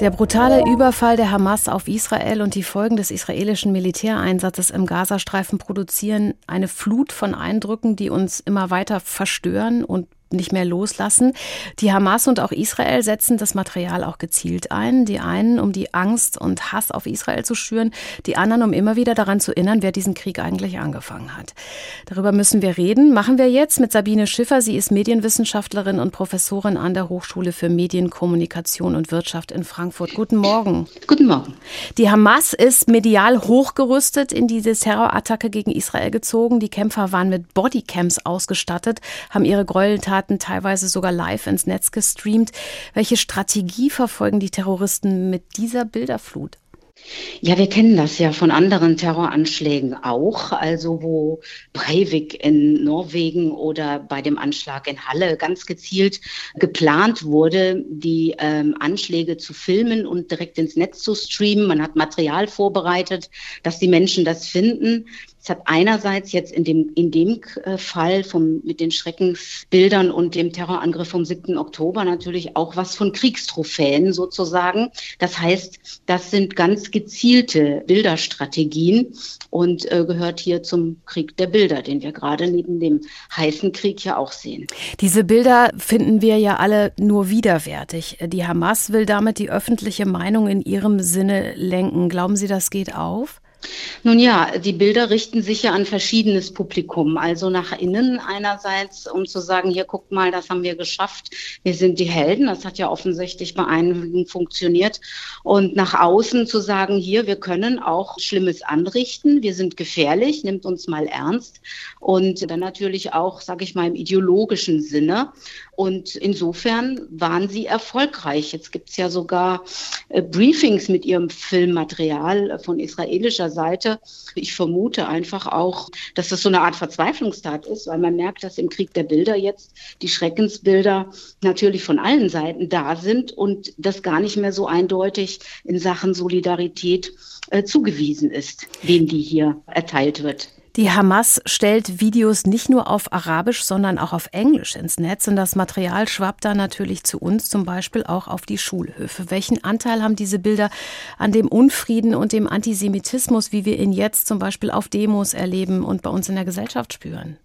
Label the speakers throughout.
Speaker 1: Der brutale Überfall der Hamas auf Israel und die Folgen des israelischen Militäreinsatzes im Gazastreifen produzieren eine Flut von Eindrücken, die uns immer weiter verstören und nicht mehr loslassen. Die Hamas und auch Israel setzen das Material auch gezielt ein. Die einen, um die Angst und Hass auf Israel zu schüren, die anderen, um immer wieder daran zu erinnern, wer diesen Krieg eigentlich angefangen hat. Darüber müssen wir reden. Machen wir jetzt mit Sabine Schiffer. Sie ist Medienwissenschaftlerin und Professorin an der Hochschule für Medien, Kommunikation und Wirtschaft in Frankfurt. Guten Morgen.
Speaker 2: Guten Morgen.
Speaker 1: Die Hamas ist medial hochgerüstet in diese Terrorattacke gegen Israel gezogen. Die Kämpfer waren mit Bodycams ausgestattet, haben ihre Gräueltaten Straftaten teilweise sogar live ins Netz gestreamt. Welche Strategie verfolgen die Terroristen mit dieser Bilderflut?
Speaker 2: Ja, wir kennen das ja von anderen Terroranschlägen auch, also wo Breivik in Norwegen oder bei dem Anschlag in Halle ganz gezielt geplant wurde, die ähm, Anschläge zu filmen und direkt ins Netz zu streamen. Man hat Material vorbereitet, dass die Menschen das finden. Es hat einerseits jetzt in dem, in dem äh, Fall vom, mit den Schreckensbildern und dem Terrorangriff vom 7. Oktober natürlich auch was von Kriegstrophäen sozusagen. Das heißt, das sind ganz gezielte Bilderstrategien und äh, gehört hier zum Krieg der Bilder, den wir gerade neben dem heißen Krieg ja auch sehen.
Speaker 1: Diese Bilder finden wir ja alle nur widerwärtig. Die Hamas will damit die öffentliche Meinung in ihrem Sinne lenken. Glauben Sie, das geht auf?
Speaker 2: Nun ja, die Bilder richten sich ja an verschiedenes Publikum. Also nach innen einerseits, um zu sagen, hier guckt mal, das haben wir geschafft, wir sind die Helden. Das hat ja offensichtlich bei einigen funktioniert. Und nach außen zu sagen, hier, wir können auch Schlimmes anrichten, wir sind gefährlich, nimmt uns mal ernst. Und dann natürlich auch, sage ich mal, im ideologischen Sinne. Und insofern waren sie erfolgreich. Jetzt gibt es ja sogar äh, Briefings mit ihrem Filmmaterial von israelischer Seite. Ich vermute einfach auch, dass das so eine Art Verzweiflungstat ist, weil man merkt, dass im Krieg der Bilder jetzt die Schreckensbilder natürlich von allen Seiten da sind und das gar nicht mehr so eindeutig in Sachen Solidarität äh, zugewiesen ist, wem die hier erteilt wird.
Speaker 1: Die Hamas stellt Videos nicht nur auf Arabisch, sondern auch auf Englisch ins Netz. Und das Material schwappt da natürlich zu uns, zum Beispiel auch auf die Schulhöfe. Welchen Anteil haben diese Bilder an dem Unfrieden und dem Antisemitismus, wie wir ihn jetzt zum Beispiel auf Demos erleben und bei uns in der Gesellschaft spüren?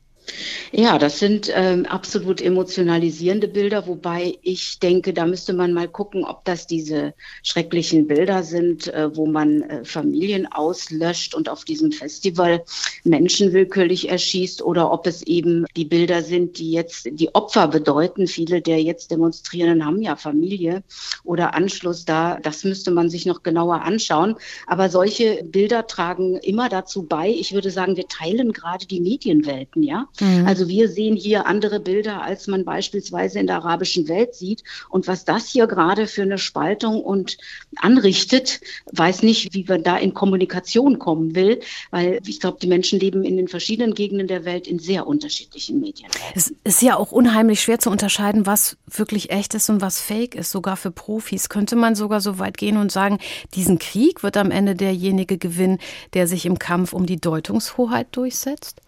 Speaker 2: Ja, das sind ähm, absolut emotionalisierende Bilder, wobei ich denke, da müsste man mal gucken, ob das diese schrecklichen Bilder sind, äh, wo man äh, Familien auslöscht und auf diesem Festival Menschen willkürlich erschießt oder ob es eben die Bilder sind, die jetzt die Opfer bedeuten. Viele der jetzt Demonstrierenden haben ja Familie oder Anschluss da. Das müsste man sich noch genauer anschauen. Aber solche Bilder tragen immer dazu bei. Ich würde sagen, wir teilen gerade die Medienwelten, ja. Mhm. Also wir sehen hier andere Bilder, als man beispielsweise in der arabischen Welt sieht. Und was das hier gerade für eine Spaltung und anrichtet, weiß nicht, wie man da in Kommunikation kommen will, weil ich glaube, die Menschen leben in den verschiedenen Gegenden der Welt in sehr unterschiedlichen Medien.
Speaker 1: Es ist ja auch unheimlich schwer zu unterscheiden, was wirklich echt ist und was fake ist, sogar für Profis. Könnte man sogar so weit gehen und sagen, diesen Krieg wird am Ende derjenige gewinnen, der sich im Kampf um die Deutungshoheit durchsetzt?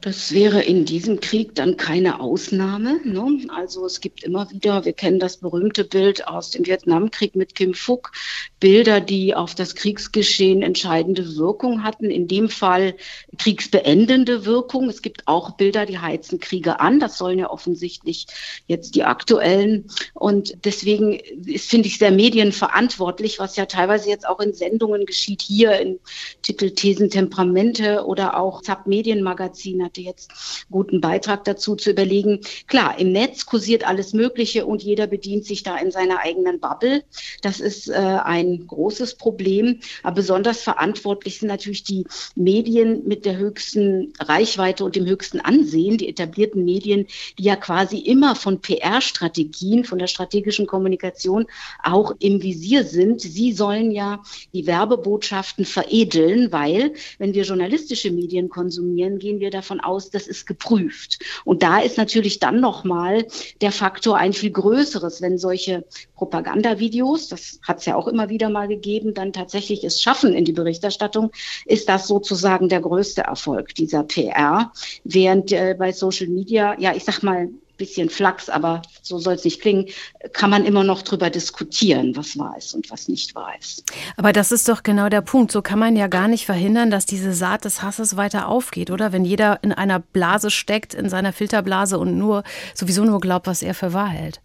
Speaker 2: Das wäre in diesem Krieg dann keine Ausnahme. Ne? Also es gibt immer wieder, wir kennen das berühmte Bild aus dem Vietnamkrieg mit Kim Phuc, Bilder, die auf das Kriegsgeschehen entscheidende Wirkung hatten. In dem Fall kriegsbeendende Wirkung. Es gibt auch Bilder, die heizen Kriege an. Das sollen ja offensichtlich jetzt die aktuellen. Und deswegen ist, finde ich, sehr medienverantwortlich, was ja teilweise jetzt auch in Sendungen geschieht, hier in Titel Thesen Temperamente oder auch Zap Medienmagazin hatte jetzt guten Beitrag dazu zu überlegen. Klar, im Netz kursiert alles Mögliche und jeder bedient sich da in seiner eigenen Bubble. Das ist äh, ein großes Problem. Aber besonders verantwortlich sind natürlich die Medien mit der höchsten Reichweite und dem höchsten Ansehen, die etablierten Medien, die ja quasi immer von PR-Strategien, von der strategischen Kommunikation auch im Visier sind. Sie sollen ja die Werbebotschaften veredeln, weil wenn wir journalistische Medien konsumieren, gehen wir aus, das ist geprüft. Und da ist natürlich dann nochmal der Faktor ein viel größeres, wenn solche Propagandavideos, das hat es ja auch immer wieder mal gegeben, dann tatsächlich es schaffen in die Berichterstattung, ist das sozusagen der größte Erfolg dieser PR. Während äh, bei Social Media, ja, ich sag mal, bisschen Flachs, aber so soll es nicht klingen, kann man immer noch drüber diskutieren, was wahr ist und was nicht wahr ist.
Speaker 1: Aber das ist doch genau der Punkt. So kann man ja gar nicht verhindern, dass diese Saat des Hasses weiter aufgeht, oder? Wenn jeder in einer Blase steckt, in seiner Filterblase und nur sowieso nur glaubt, was er für wahr hält.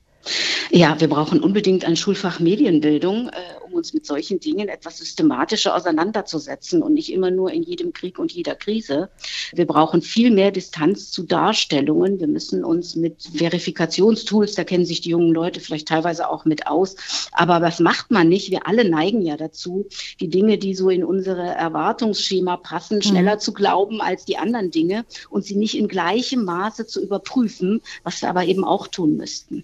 Speaker 2: Ja, wir brauchen unbedingt ein Schulfach Medienbildung, äh, um uns mit solchen Dingen etwas systematischer auseinanderzusetzen und nicht immer nur in jedem Krieg und jeder Krise. Wir brauchen viel mehr Distanz zu Darstellungen. Wir müssen uns mit Verifikationstools, da kennen sich die jungen Leute vielleicht teilweise auch mit aus. Aber was macht man nicht? Wir alle neigen ja dazu, die Dinge, die so in unsere Erwartungsschema passen, schneller mhm. zu glauben als die anderen Dinge und sie nicht in gleichem Maße zu überprüfen, was wir aber eben auch tun müssten.